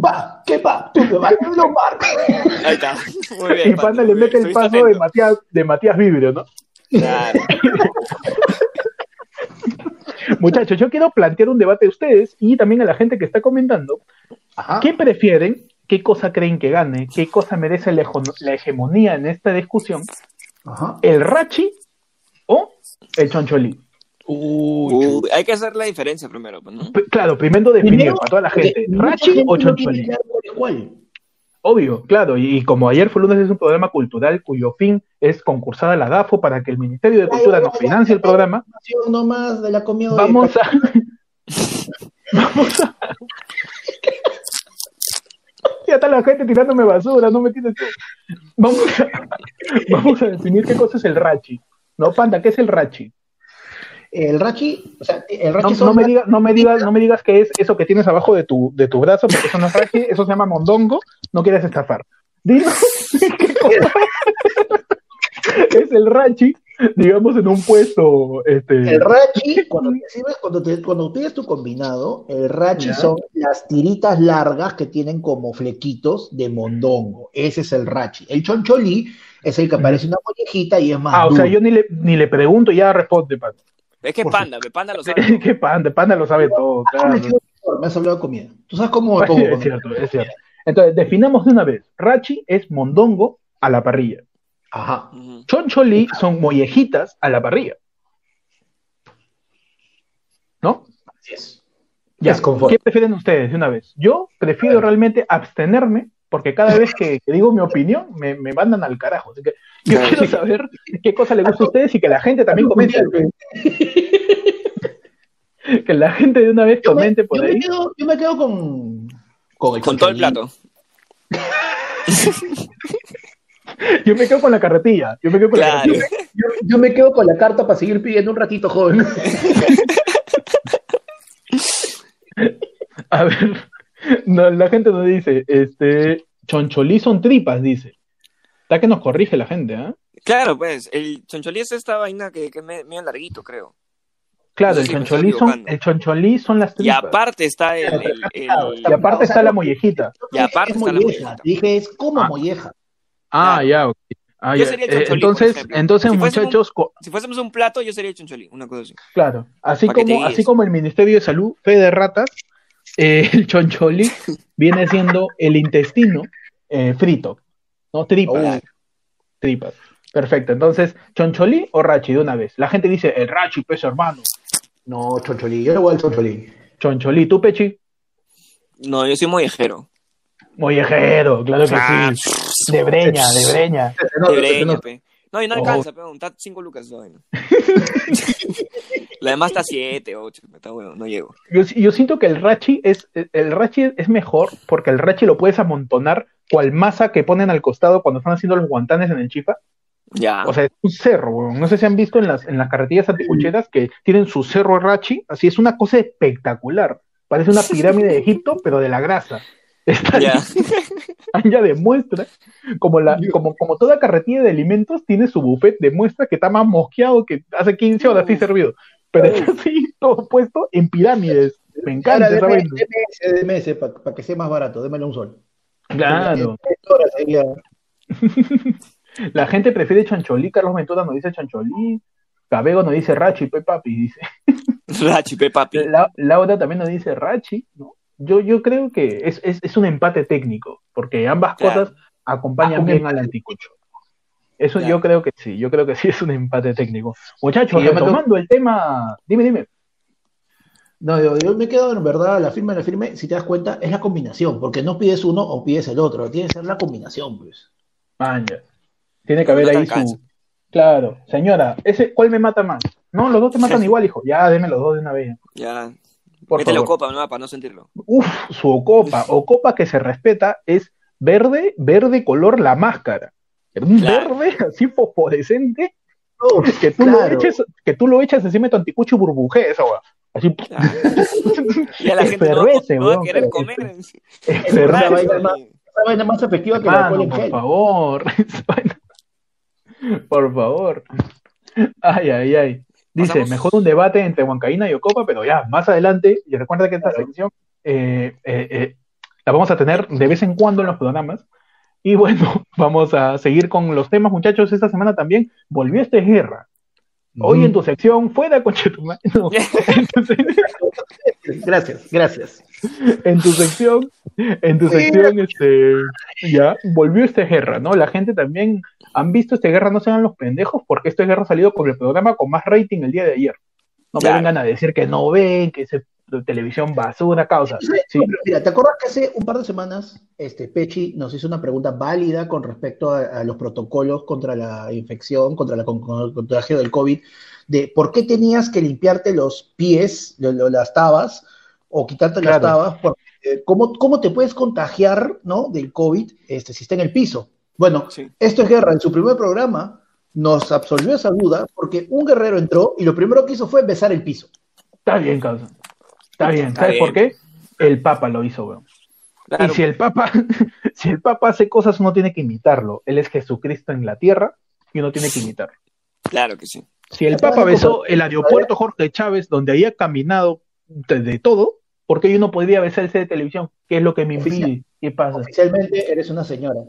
Va, ¿qué va? Tú me vas marco. Ahí está. Muy bien. Y Panda le mete bien. el paso de. Matías, de Matías Vibrio, ¿no? Claro. Muchachos, yo quiero plantear un debate a ustedes y también a la gente que está comentando. Ajá. ¿Qué prefieren? ¿Qué cosa creen que gane? ¿Qué cosa merece la, hegemonía en esta discusión? Ajá. ¿El Rachi o el Choncholí? Uy, hay que hacer la diferencia primero, pues, ¿no? Claro, primero definir para toda la gente. ¿Rachi o Choncholí? Obvio, claro. Y, y como ayer fue lunes es un programa cultural cuyo fin es concursar a la DAFO para que el Ministerio de Cultura nos financie el programa, No más de la comida de- vamos a... vamos a... Ya está la gente tirándome basura, no me tienes tú. Vamos a, vamos a definir qué cosa es el Rachi. No, Panda, ¿qué es el Rachi? El rachi, o sea, el No, rachi no me digas, no me digas, no me digas que es eso que tienes abajo de tu, de tu brazo, porque eso no es Rachi, eso se llama mondongo, no quieres estafar. Qué cosa es el Rachi, digamos, en un puesto, este, El rachi, cuando te sirves, cuando, te, cuando pides tu combinado, el rachi Ya. son las tiritas largas que tienen como flequitos de mondongo. Ese es el rachi. El choncholí es el que parece una mollejita y es más Ah, o sea, yo ni le, ni le pregunto y ya responde. Es que panda, que panda lo sabe. que Panda, Panda lo sabe todo, claro. me, has hablado de comida. ¿Tú sabes cómo pongo? es cierto, es cierto. Entonces, definamos de una vez. Rachi es mondongo a la parrilla. Ajá. Ujú. Choncholí son mollejitas a la parrilla. ¿No? Así es. Ya, Es. ¿qué prefieren ustedes de una vez? Yo prefiero realmente abstenerme porque cada vez que, que digo mi opinión me, me mandan al carajo. Así que yo Claro. quiero saber qué cosa le gusta a ustedes y que la gente también comente. Que la gente de una vez Yo me, comente por yo me ahí. quedo, yo me quedo con, con el Con todo el plato. Yo me quedo con la carretilla. Yo me quedo con la Claro. carretilla. Yo, yo me quedo con la carta para seguir pidiendo un ratito, joven. A ver, no, la gente nos dice, este, choncholí son tripas, dice. Está que nos corrige la gente, ¿ah? Claro, pues, el choncholí es esta vaina que, que es me- medio larguito, creo. Claro, No sé el si choncholí son, el choncholí son las Y tripas. aparte está el... el- el- Y aparte está la mollejita. Y aparte es está la molleja. mollejita. Dije, es como Ah. molleja. Ah, Claro. ya, ok. Ah, Yo ya. sería el Eh, choncholí, por entonces, entonces Si fuese un- muchachos, Si fuésemos un plato, yo sería el choncholí, una cosa así. claro, así como, así como el Ministerio de Salud, fe de ratas, eh, el choncholí viene siendo el intestino eh, frito, ¿no? Tripas. Oh. Tripas. Perfecto. Entonces, ¿choncholí o rachi de una vez? La gente dice, el rachi, peso hermano. No, choncholí. Yo le voy al choncholí. Choncholí, ¿tú, Pechi? No, yo soy mollejero. Mollejero, claro que Ah, sí. De breña, de breña. de breña, pe. No, y no alcanza, pero está 5 lucas esa vaina. La demás está 7, 8, está bueno, no llego. Yo, yo siento que el rachi es el rachi es mejor porque el rachi lo puedes amontonar cual masa que ponen al costado cuando están haciendo los guantanes en el chifa. Ya. O sea, es un cerro, weón. No sé si han visto en las, en las carretillas anticucheras que tienen su cerro rachi. Así es una cosa espectacular. Parece una pirámide de Egipto, pero de la grasa. Está ya. ya demuestra, como, la, como, como toda carretilla de alimentos tiene su buffet, demuestra que está más mosqueado que hace 15 horas sí servido. Pero está así, todo puesto en pirámides. Me encanta deme, deme ese, deme ese para que sea más barato. Démelo un sol. Claro. Ya. La gente prefiere chancholí, Carlos Ventura nos dice chancholí, Cabego nos dice rachi, pe papi, dice. Rachi, pe papi. La- Laura también nos dice rachi, ¿no? Yo, yo creo que es, es, es un empate técnico, porque ambas Claro. cosas acompañan bien al anticucho. Eso Claro. yo creo que sí, yo creo que sí es un empate técnico. Muchachos, me retomando el tema, dime, dime. No, yo, yo me quedo en verdad, la firme, la firme, si te das cuenta, es la combinación, porque no pides uno o pides el otro, tiene que ser la combinación, pues. Manja. Tiene que haber No ahí su. Claro, señora, ese, ¿cuál me mata más? No, los dos te matan igual, hijo. Ya, deme los dos de una vez. Ya. Por Métele favor. copa, no, para no sentirlo. Uf, su Ocopa, Ocopa que se respeta es verde, verde color la máscara. Un Claro. verde así fosforescente que tú, claro. lo eches, que tú lo echas encima de tu anticucho y burbujea esa weá. Así Claro. Ya la gente no, no va a querer comer. Esa Efervesce. vaina más- esa vaina más efectiva que en por gel. favor. Esa vaina. Por favor. Ay, ay, ay. Dice, Pasamos- mejor un debate entre Huancaína y Ocopa, pero ya, más adelante, y recuerda que esta sección eh, eh, eh, la vamos a tener de vez en cuando en los programas. Y bueno, vamos a seguir con los temas, muchachos. Esta semana también volvió esta guerra. Hoy en tu sección, fuera con No, entonces, Gracias, gracias. en tu sección, en tu sección, este, ya, volvió esta guerra, ¿no? La gente también han visto esta guerra, no sean los pendejos, porque esta guerra ha salido con el programa con más rating el día de ayer. No me Claro. vengan a decir que no ven, que es televisión basura, causa. Sí, Mira, ¿te acuerdas que hace un par de semanas este, Pechi nos hizo una pregunta válida con respecto a, a los protocolos contra la infección, contra la, el contagio del COVID, de por qué tenías que limpiarte los pies, lo- lo- las tabas, o quitarte las tabas? Porque, eh, ¿cómo, ¿Cómo te puedes contagiar ¿no? del COVID este, si está en el piso? Bueno, Sí. esto es guerra. En su primer programa nos absolvió esa duda porque un guerrero entró y lo primero que hizo fue besar el piso. está bien, causa. Está bien. Está ¿Sabes bien. por qué? El Papa lo hizo, weón. Claro, Y si el Papa, si el Papa hace cosas, uno tiene que imitarlo. Él es Jesucristo en la tierra y uno tiene que imitarlo. claro que sí. Si el Papa besó el aeropuerto Jorge Chávez, donde había caminado de, de todo, ¿por qué yo no podría besar ese de televisión? ¿Qué es lo que me impide? ¿Qué pasa? Oficialmente eres una señora.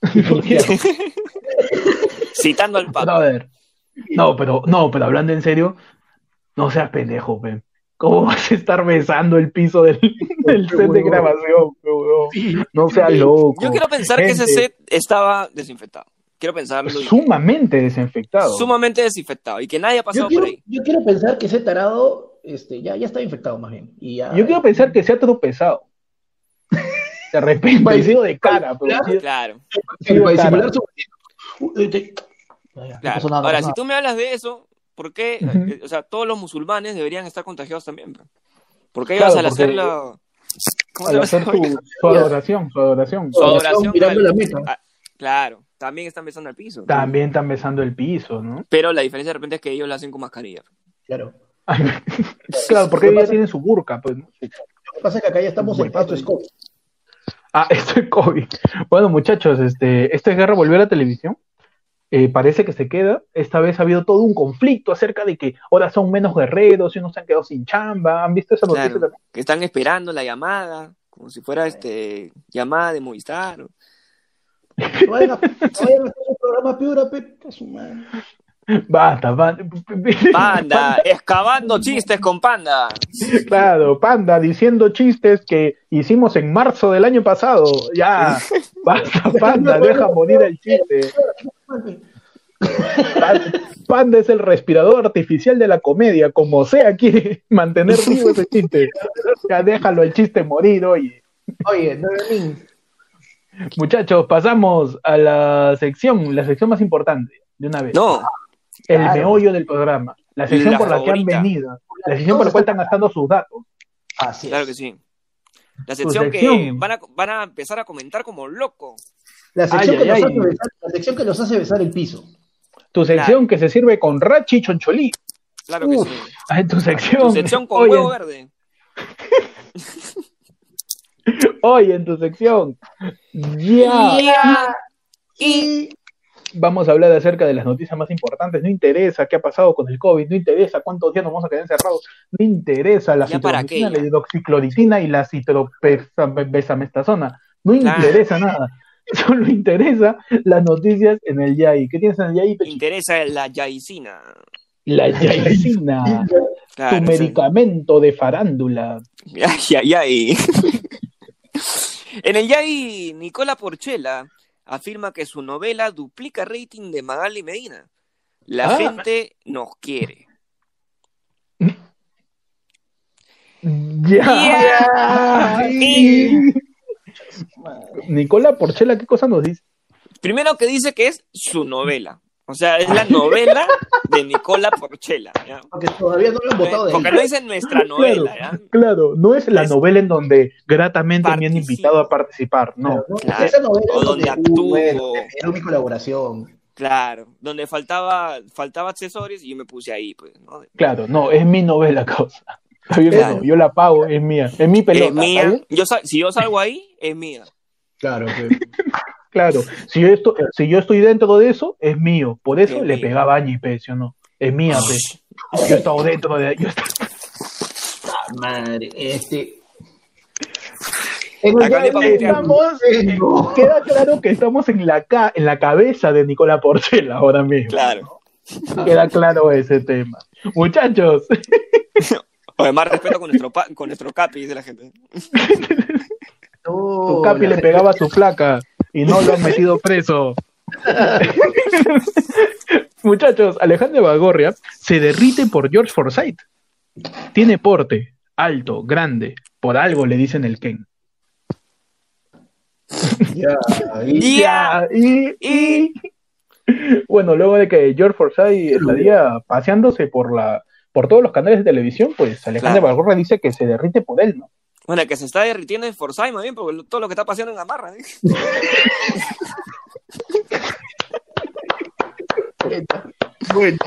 Citando al Papa. Brother. No, pero, no, pero hablando en serio, no seas pendejo, pen. ¿Cómo vas a estar besando el piso del, del set de grabación? No seas loco. Yo quiero pensar que ese set estaba desinfectado. Quiero pensarlo. y- Sumamente desinfectado. sumamente desinfectado y que nadie ha pasado quiero, por ahí. yo quiero pensar que ese tarado este, ya, ya está infectado más bien. Y ya, Yo quiero pensar que se ha tropezado. De repente, ha sido de cara, pero sí- Claro, sí, para disimular su... Claro. pasó nada, no Ahora, si tú me hablas de eso, ¿por qué? Eh, O sea, todos los musulmanes deberían estar contagiados también. ¿Por qué Claro, al porque- hacer la... ¿Cómo se al llama hacer esa su, adoración, su adoración. Su adoración, mirando claro. la meta. Claro, también están besando al piso. También están besando el piso, ¿no? Pero la diferencia de repente es que ellos lo hacen con mascarilla. Claro. Ay, claro, porque ellos ya tienen su burka, pues. ¿no? Lo que pasa es que acá ya estamos en Huevado. esto es COVID. Ah, esto es COVID. Bueno, muchachos, este, esta guerra volvió a la televisión. Eh, parece que se queda. Esta vez ha habido todo un conflicto acerca de que ahora son menos guerreros y unos se han quedado sin chamba. ¿Han visto esa noticia Claro, también? que están esperando la llamada, como si fuera este llamada de Movistar. No vayan a, no vayan a hacer un programa a. Basta, basta. Panda, excavando chistes con Panda. Claro, Panda diciendo chistes que hicimos en marzo del año pasado. Ya, basta, Panda, deja morir el chiste. Pan- Panda es el respirador artificial de la comedia, como sea quiere mantener vivo ese chiste. Ya déjalo el chiste morir, oye. Oye, no Muchachos, pasamos a la sección, la sección más importante, de una vez. No, el claro. meollo del programa. La sección La por la que han venido. La sección por la cual están gastando sus datos. Así claro es. que sí. La sección que van a, van a empezar a comentar como loco. La sección, Ay, que ay, los ay. Hace besar, la sección que los hace besar el piso. Tu sección que se sirve con rachi y choncholí. Claro que sí. Ah, tu sección. Tu sección con Oye, huevo verde. Oye, en tu sección. Ya. Y Vamos a hablar acerca de las noticias más importantes. No interesa qué ha pasado con el COVID, no interesa cuántos días nos vamos a quedar encerrados, no interesa la ¿Ya para qué, citromicina, la hidroxicloroquina y la citropesamestazona. No interesa nada. Solo interesa las noticias en el YAI. ¿Qué tienes en el YAI? Interesa la yaicina. La yaicina, Claro, tu sí. medicamento de farándula. Ay, ay, ay. En el Yai, Nicola Porchela afirma que su novela duplica rating de Magali Medina. La Ah. gente nos quiere. Ya. Ya. Nicola Porchela, ¿qué cosa nos dice? Primero que dice que es su novela. O sea, es la novela de Nicola Porchela. ¿ya? Porque todavía no lo han votado de Porque ahí. no dice nuestra novela, ¿ya? Claro, no es la Es- novela en donde gratamente me han Participo. invitado a participar, no. Claro. Esa novela O donde actúo. era mi colaboración. Claro, donde faltaba, faltaba accesorios y yo me puse ahí, pues, ¿no? Claro, no, es mi novela, causa. Claro. yo la pago, es mía, es mi pelota. es ¿está mía. Yo, si yo salgo ahí, es mía. Claro. Claro, si yo, estoy, si yo estoy dentro de eso, es mío. Por eso Es le mío. pegaba a Añi, pe, ¿sí o no? Es mía, pe. Yo he estado dentro de yo he estado- Madre, este. Estamos, queda claro que estamos en la, ca- en la cabeza de Nicola Porcela ahora mismo. Claro. Queda claro ese tema. Muchachos, Oye, más respeto con nuestro, pa- con nuestro capi, dice la gente. No, tu capi la le pegaba a su flaca y no lo han metido preso. Muchachos, Alejandro Bagorria se derrite por George Forsyth. Tiene porte, alto, grande. Por algo le dicen el Ken. Ya, y- Ya. y, y- bueno, luego de que George Forsyth estaría paseándose por la por todos los canales de televisión, pues Alejandro Claro. Bagorria dice que se derrite por él, ¿no? Bueno, que se está derritiendo en Forsyth, más bien, porque todo lo que está pasando en Gamarra. ¿eh? Bueno,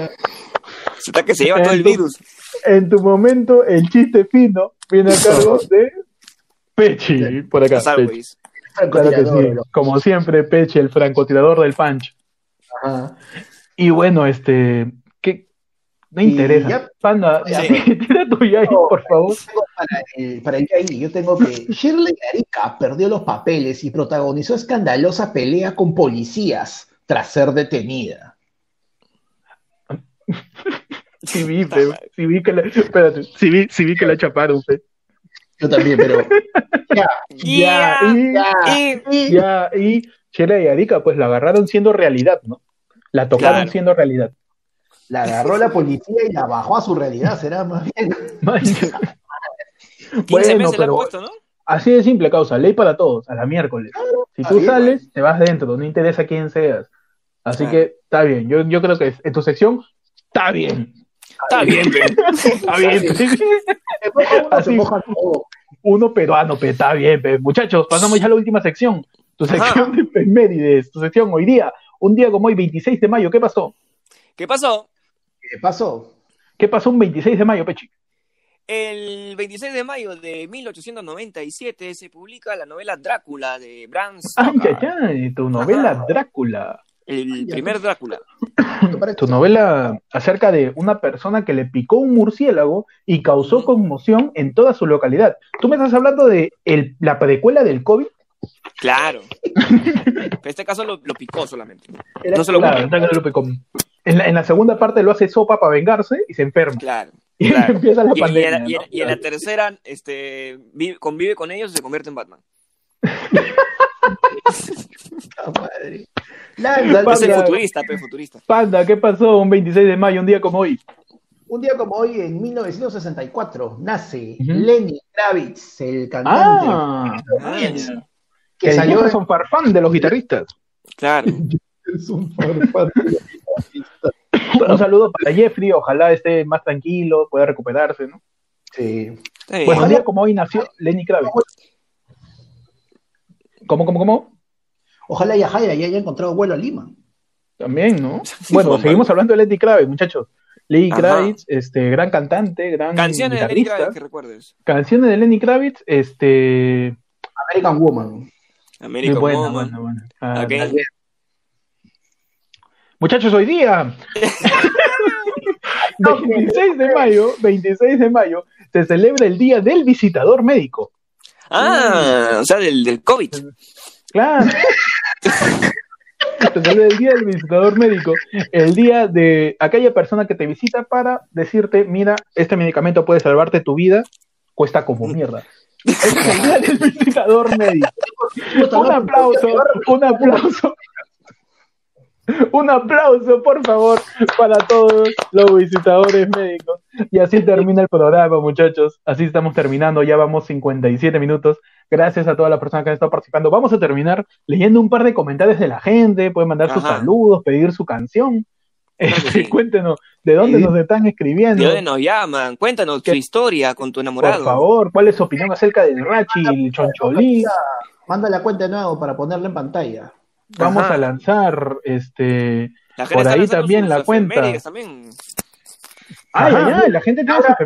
Se está que se lleva todo el virus. En tu momento, el chiste fino viene a cargo de Pechi, por acá. Pechi. Claro que sí. francotirador, Como siempre, Pechi, el francotirador del punch. ajá. Y bueno, este, Y interesa. ya- Panda, Sí. tira tu yay, No, por favor. Tengo Para el, para el yo tengo que Shirley Arica perdió los papeles y protagonizó escandalosa pelea con policías tras ser detenida. Sí vi, pe, sí vi que la, espérate, sí vi, sí vi que la chaparon, pe. Yo también, pero ya, Ya, y, ya, Y- y- ya, y Chela y Arica, pues la agarraron siendo realidad, ¿no? La tocaron Claro. siendo realidad. La agarró la policía y la bajó a su realidad, será más bien. 15 Bueno, meses le han pero puesto, ¿no? así de simple causa, ley para todos, a la miércoles. Si tú sales, te vas dentro, no interesa quién seas. Así Claro. que está bien, yo, yo creo que en tu sección está bien. Está bien. Está bien. uno, Así. peruano, pero está bien. pe. Muchachos, pasamos ya a la última sección. Tu Ajá. sección de efemérides, tu sección hoy día, un día como hoy, 26 de mayo, ¿qué pasó? ¿Qué pasó? ¿Qué pasó? ¿Qué pasó un 26 de mayo, Pechi? El 26 de mayo de 1897 se publica la novela Drácula de Bram Ay, Stoker. ay, ay, tu novela Ajá. Drácula. El ya. primer Drácula. Tu novela acerca de una persona que le picó un murciélago y causó conmoción en toda su localidad. ¿Tú me estás hablando de el- la precuela del COVID? Claro. En este caso lo, lo picó solamente. Era- No se lo Claro, lo picó. En la, en la segunda parte lo hace sopa para vengarse y se enferma. Claro. Y claro. empieza la Y, pandemia. en, y en- ¿no? y en la tercera este, vive- convive con ellos y se convierte en Batman. Madre. Lanza, Es el Batman. futurista, pe, futurista. Panda, ¿qué pasó un 26 de mayo, un día como hoy? Un día como hoy, en 1964, nace Ujú. Lenny Kravitz, el cantante Ah, ah, que el salió Jefferson Farfán de los guitarristas. Claro. Es un farfán. Un saludo para Jeffrey, ojalá esté más tranquilo, pueda recuperarse, ¿no? Sí. Bueno, un día como hoy nació Lenny Kravitz. ¿Cómo, cómo, cómo? Ojalá ya Jaira ya haya encontrado vuelo a Lima. También, ¿no? Bueno, seguimos hablando de Lenny Kravitz, muchachos. Lenny. Kravitz, este, gran cantante, gran Canciones de Lenny. Kravitz que recuerdes. Canciones de Lenny Kravitz, este... American Woman. American buena, Woman. buena, buena. Ah, Again. Muchachos, hoy día, 26 de mayo, 26 de mayo, se celebra el Día del Visitador Médico. Ah, o sea, del, del COVID. Claro. Se celebra el Día del Visitador Médico, el día de aquella persona que te visita para decirte, mira, este medicamento puede salvarte tu vida, cuesta como mierda. Ese es el Día del Visitador Médico. Un aplauso, un aplauso. Un aplauso, por favor, para todos los visitadores médicos. Y así termina el programa, muchachos. Así estamos terminando. Ya vamos 57 minutos. Gracias a todas las personas que han estado participando. Vamos a terminar leyendo un par de comentarios de la gente. Pueden mandar sus saludos, pedir su canción. Claro que sí. Cuéntenos, ¿de dónde Sí. nos están escribiendo? ¿De dónde nos llaman? Cuéntanos tu ¿Qué? historia con tu enamorado. Por favor, ¿cuál es su opinión acerca del Rachi y el Choncholí? Manda la cuenta de nuevo para ponerla en pantalla. Vamos Ajá. a lanzar, este... La Por ahí también sus la cuenta. También. Ay, Ajá. ay, ay, la gente tiene sus Ahora,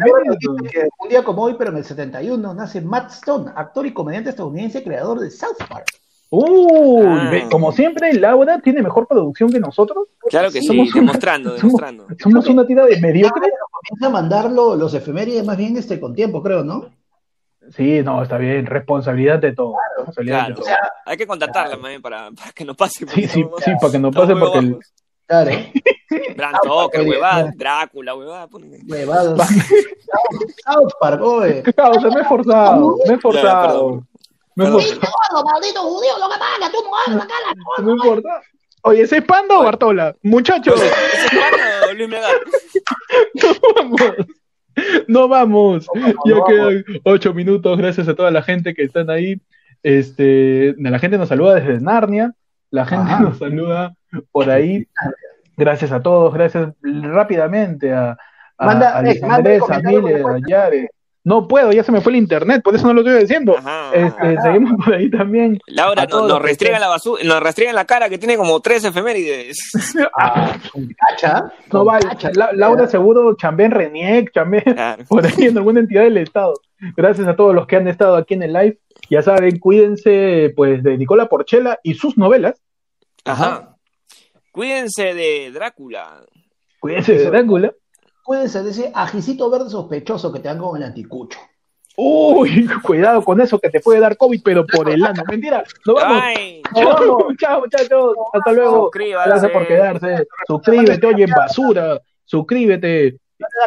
que un día como hoy, pero en el 71, nace Matt Stone, actor y comediante estadounidense, creador de South Park. Uy, Ah. como siempre, Laura tiene mejor producción que nosotros. Claro que sí, Somos una- demostrando, somos- demostrando. Somos una tira de mediocre. Comienza a mandarlo los efemérides más bien este, con tiempo, creo, ¿no? Sí, no, está bien, responsabilidad de todo. responsabilidad de Claro. todo. Hay que contactarla más bien para, para que nos pase. Sí, sí, somos- sí, para que no pase porque el. Claro. Bram Stoker, huevada, no. Drácula, huevada. Huevados. South Park, oye. Ah, o sea, me he forzado, me he forzado. Me he forzado, maldito judío, lo que paga, tú no hagas acá la me he forzado. Oye, ¿ese es Panda o Bartola? Muchachos, ¿Ese es Juan o Luis Melgar? no vamos. No vamos. Ya no quedan ocho minutos. Gracias a toda la gente que están ahí. Este, la gente nos saluda desde Narnia. La gente Ajá. nos saluda por ahí. Gracias a todos. Gracias rápidamente a, a, Manda- a eh, manda a con a Yare. No puedo, ya se me fue el internet, por eso no lo estoy diciendo. Ajá. Este, seguimos por ahí también. Laura nos, nos restriegan la basura, nos restriegan la cara que tiene como tres efemérides. Ah, cacha. No vale. cacha. La- Laura seguro chambé en Reniec, chambé Claro. por ahí en alguna entidad del Estado. Gracias a todos los que han estado aquí en el live. Ya saben, cuídense pues de Nicola Porchela y sus novelas. Ajá. Cuídense de Drácula. Cuídense de. Drácula. Cuídense de ese ajicito verde sospechoso que te dan con el anticucho. Uy, cuidado con eso que te puede dar COVID, pero por el ano. Mentira. Nos vamos. Ay, Chao, chao, muchachos. Hasta luego. Gracias por quedarse. Suscríbete, oye, basura. Suscríbete.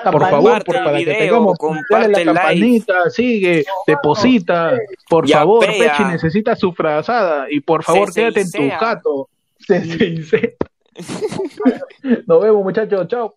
Por favor, por, para que tengamos, comparte dale la like. campanita, sigue, deposita, por Ya favor, pea. Pechi necesita su frazada y por favor Se quédate en tu jato. Se. Nos vemos muchachos, chao.